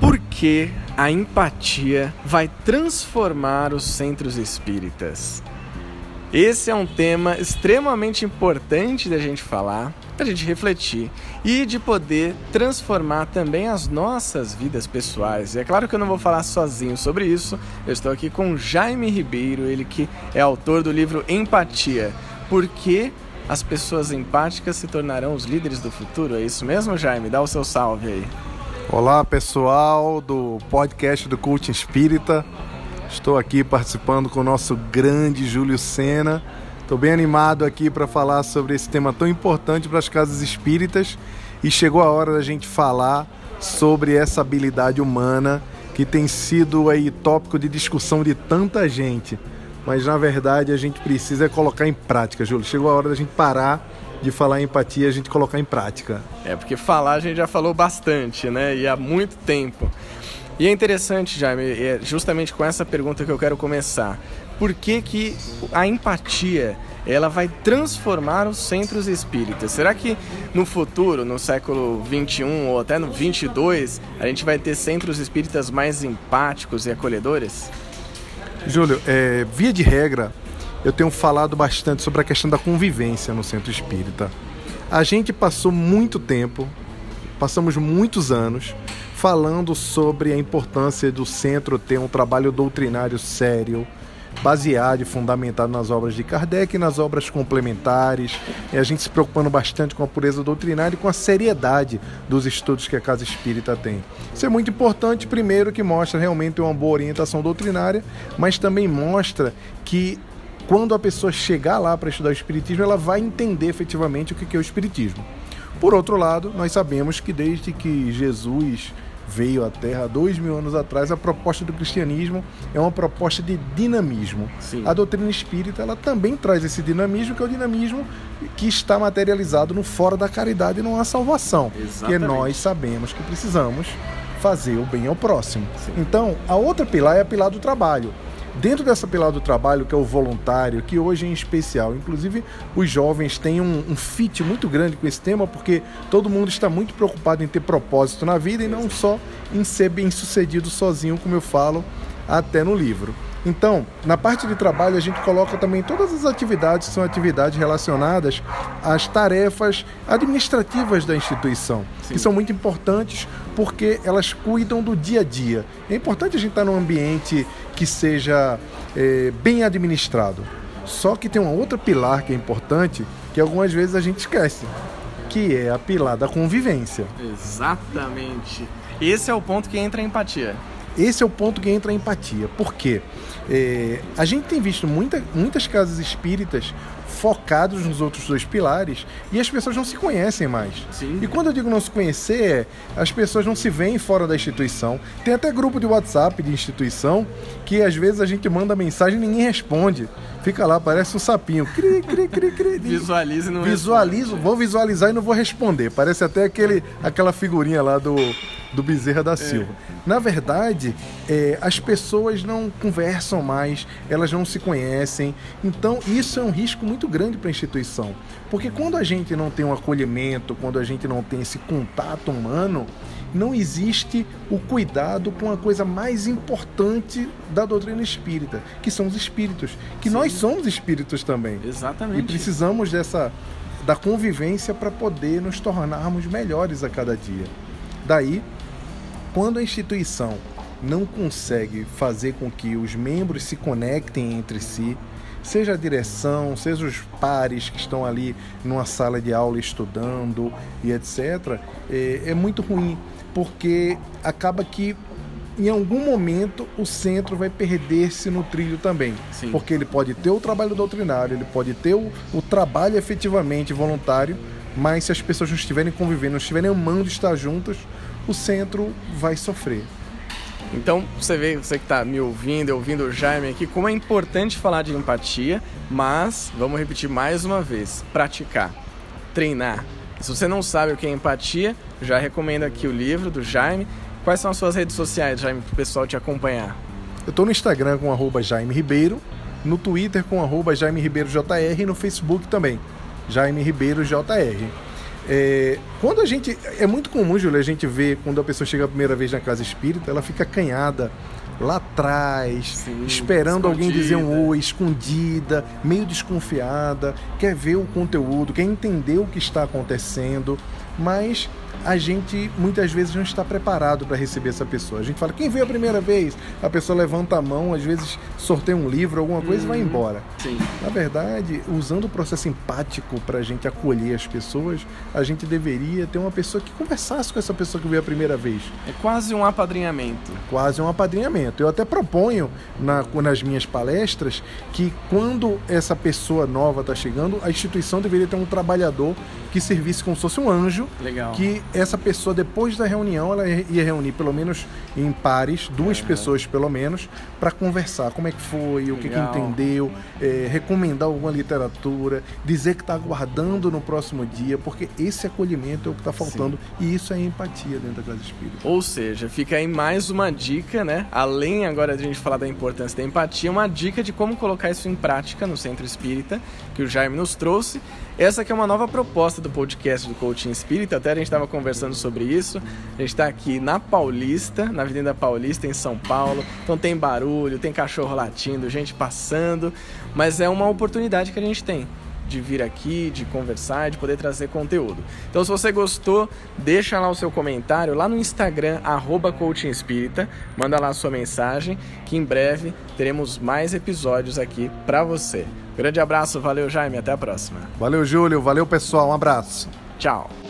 Porque a empatia vai transformar os centros espíritas. Esse é um tema extremamente importante da gente falar, da gente refletir e de poder transformar também as nossas vidas pessoais. E é claro que eu não vou falar sozinho sobre isso, eu estou aqui com Jaime Ribeiro, ele que é autor do livro Empatia. Por que as pessoas empáticas se tornarão os líderes do futuro? É isso mesmo, Jaime? Dá o seu salve aí. Olá, pessoal do podcast do Cult Espírita. Estou aqui participando com o nosso grande Júlio Sena. Estou bem animado aqui para falar sobre esse tema tão importante para as casas espíritas e chegou a hora da gente falar sobre essa habilidade humana que tem sido aí tópico de discussão de tanta gente. Mas na verdade a gente precisa colocar em prática, Júlio. Chegou a hora da gente parar de falar em empatia e a gente colocar em prática. É, porque falar a gente já falou bastante, né? E há muito tempo. E é interessante, Jaime, é justamente com essa pergunta que eu quero começar. Por que, que a empatia ela vai transformar os centros espíritas? Será que no futuro, no século 21 ou até no 22, a gente vai ter centros espíritas mais empáticos e acolhedores? Júlio, é, via de regra, eu tenho falado bastante sobre a questão da convivência no centro espírita. A gente passou muito tempo, passamos muitos anos falando sobre a importância do centro ter um trabalho doutrinário sério, baseado e fundamentado nas obras de Kardec e nas obras complementares, e a gente se preocupando bastante com a pureza doutrinária e com a seriedade dos estudos que a Casa Espírita tem. Isso é muito importante, primeiro, que mostra realmente uma boa orientação doutrinária, mas também mostra que quando a pessoa chegar lá para estudar o Espiritismo, ela vai entender efetivamente o que é o Espiritismo. Por outro lado, nós sabemos que desde que Jesus veio à Terra dois mil anos atrás, a proposta do cristianismo é uma proposta de dinamismo. Sim. A doutrina espírita ela também traz esse dinamismo, que é o dinamismo que está materializado no fora da caridade e não há salvação. Exatamente. Que nós sabemos que precisamos fazer o bem ao próximo. Sim. Então, a outra pilar é a pilar do trabalho. Dentro dessa pilar do trabalho, que é o voluntário, que hoje é em especial, inclusive os jovens têm um, um fit muito grande com esse tema, porque todo mundo está muito preocupado em ter propósito na vida e não só em ser bem sucedido sozinho, como eu falo até no livro. Então, na parte de trabalho, a gente coloca também todas as atividades que são atividades relacionadas às tarefas administrativas da instituição, Sim. que são muito importantes porque elas cuidam do dia a dia. É importante a gente estar num ambiente que seja é, bem administrado. Só que tem uma outra pilar que é importante, que algumas vezes a gente esquece, que é a pilar da convivência. Exatamente. Esse é o ponto que entra a empatia. Esse é o ponto que entra a empatia. Por quê? É, a gente tem visto muita, muitas casas espíritas focados nos outros dois pilares e as pessoas não se conhecem mais. Sim. E quando eu digo não se conhecer, é as pessoas não se veem fora da instituição. Tem até grupo de WhatsApp de instituição que às vezes a gente manda mensagem e ninguém responde. Fica lá, parece um sapinho. Cri, cri, cri, cri. Visualiza e não Visualizo, responde. vou visualizar e não vou responder. Parece até aquele, aquela figurinha lá do do Bezerra da Silva. É. Na verdade, é, as pessoas não conversam mais, elas não se conhecem. Então, isso é um risco muito grande para a instituição. Porque quando a gente não tem um acolhimento, quando a gente não tem esse contato humano, não existe o cuidado com a coisa mais importante da doutrina espírita, que são os espíritos. Que Sim. nós somos espíritos também. Exatamente. E precisamos dessa da convivência para poder nos tornarmos melhores a cada dia. Daí quando a instituição não consegue fazer com que os membros se conectem entre si, seja a direção, seja os pares que estão ali numa sala de aula estudando e etc., é, é muito ruim, porque acaba que em algum momento o centro vai perder-se no trilho também. Sim. Porque ele pode ter o trabalho doutrinário, ele pode ter o, o trabalho efetivamente voluntário, mas se as pessoas não estiverem convivendo, não estiverem amando estar juntas, o centro vai sofrer. Então você vê, você que está me ouvindo, ouvindo o Jaime aqui, como é importante falar de empatia, mas vamos repetir mais uma vez: praticar, treinar. Se você não sabe o que é empatia, já recomendo aqui o livro do Jaime. Quais são as suas redes sociais, Jaime, para o pessoal te acompanhar? Eu estou no Instagram com arroba Jaime Ribeiro, no Twitter com arroba Jaime Ribeiro JR e no Facebook também, Jaime Ribeiro JR. É, quando a gente. É muito comum, Júlio, a gente ver quando a pessoa chega a primeira vez na casa espírita, ela fica acanhada lá atrás, Sim, esperando alguém dizer um oi, escondida, meio desconfiada, quer ver o conteúdo, quer entender o que está acontecendo, mas a gente muitas vezes não está preparado para receber essa pessoa. A gente fala, quem veio a primeira vez? A pessoa levanta a mão, às vezes sorteia um livro, alguma coisa uhum. e vai uhum. embora. Sim. Na verdade, usando o processo empático para a gente acolher as pessoas, a gente deveria ter uma pessoa que conversasse com essa pessoa que veio a primeira vez. É quase um apadrinhamento. Quase um apadrinhamento. Eu até proponho na, nas minhas palestras que quando essa pessoa nova está chegando, a instituição deveria ter um trabalhador que servisse como se fosse um anjo. Legal. Que essa pessoa, depois da reunião, ela ia reunir pelo menos em pares, duas uhum. pessoas pelo menos, para conversar como é que foi, o que, que entendeu, é, recomendar alguma literatura, dizer que está aguardando no próximo dia, porque esse acolhimento é o que está faltando Sim. e isso é empatia dentro da casa espírita. Ou seja, fica aí mais uma dica, né? Além agora de a gente falar da importância da empatia, uma dica de como colocar isso em prática no centro espírita, que o Jaime nos trouxe. Essa aqui é uma nova proposta do podcast do Coaching Espírita, até a gente estava conversando sobre isso. A gente está aqui na Paulista, na Avenida Paulista, em São Paulo. Então tem barulho, tem cachorro latindo, gente passando, mas é uma oportunidade que a gente tem de vir aqui, de conversar, de poder trazer conteúdo. Então, se você gostou, deixa lá o seu comentário lá no Instagram, arroba manda lá a sua mensagem, que em breve teremos mais episódios aqui para você. Grande abraço, valeu Jaime, até a próxima. Valeu Júlio, valeu pessoal, um abraço. Tchau.